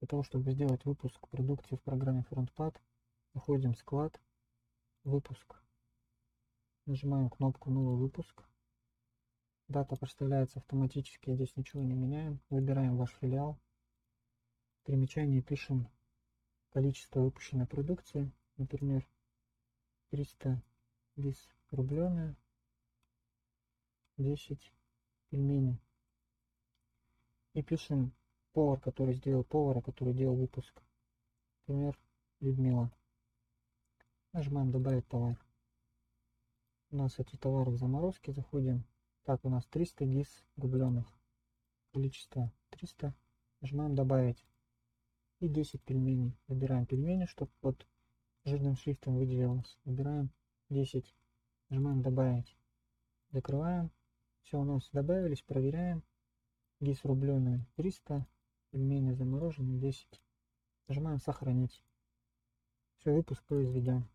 Для того, чтобы сделать выпуск продукции в программе FrontPad, заходим в склад, выпуск, нажимаем кнопку «Новый выпуск». Дата проставляется автоматически, здесь ничего не меняем. Выбираем ваш филиал. В примечании пишем количество выпущенной продукции, например, 300 рис рубленые, 10 пельменей. И пишем повар, который сделал повара, который делал выпуск. Например, Людмила. Нажимаем добавить товар. У нас эти товары в заморозке. Заходим. Так, у нас 300 гис рубленых. Количество 300. Нажимаем добавить. И 10 пельменей. Выбираем пельмени, чтобы под жирным шрифтом выделилось. Выбираем 10. Нажимаем добавить. Закрываем. Все у нас добавились, проверяем. Гис рубленый 300, пельмени замороженные 10. Нажимаем сохранить. Все, выпуск произведен.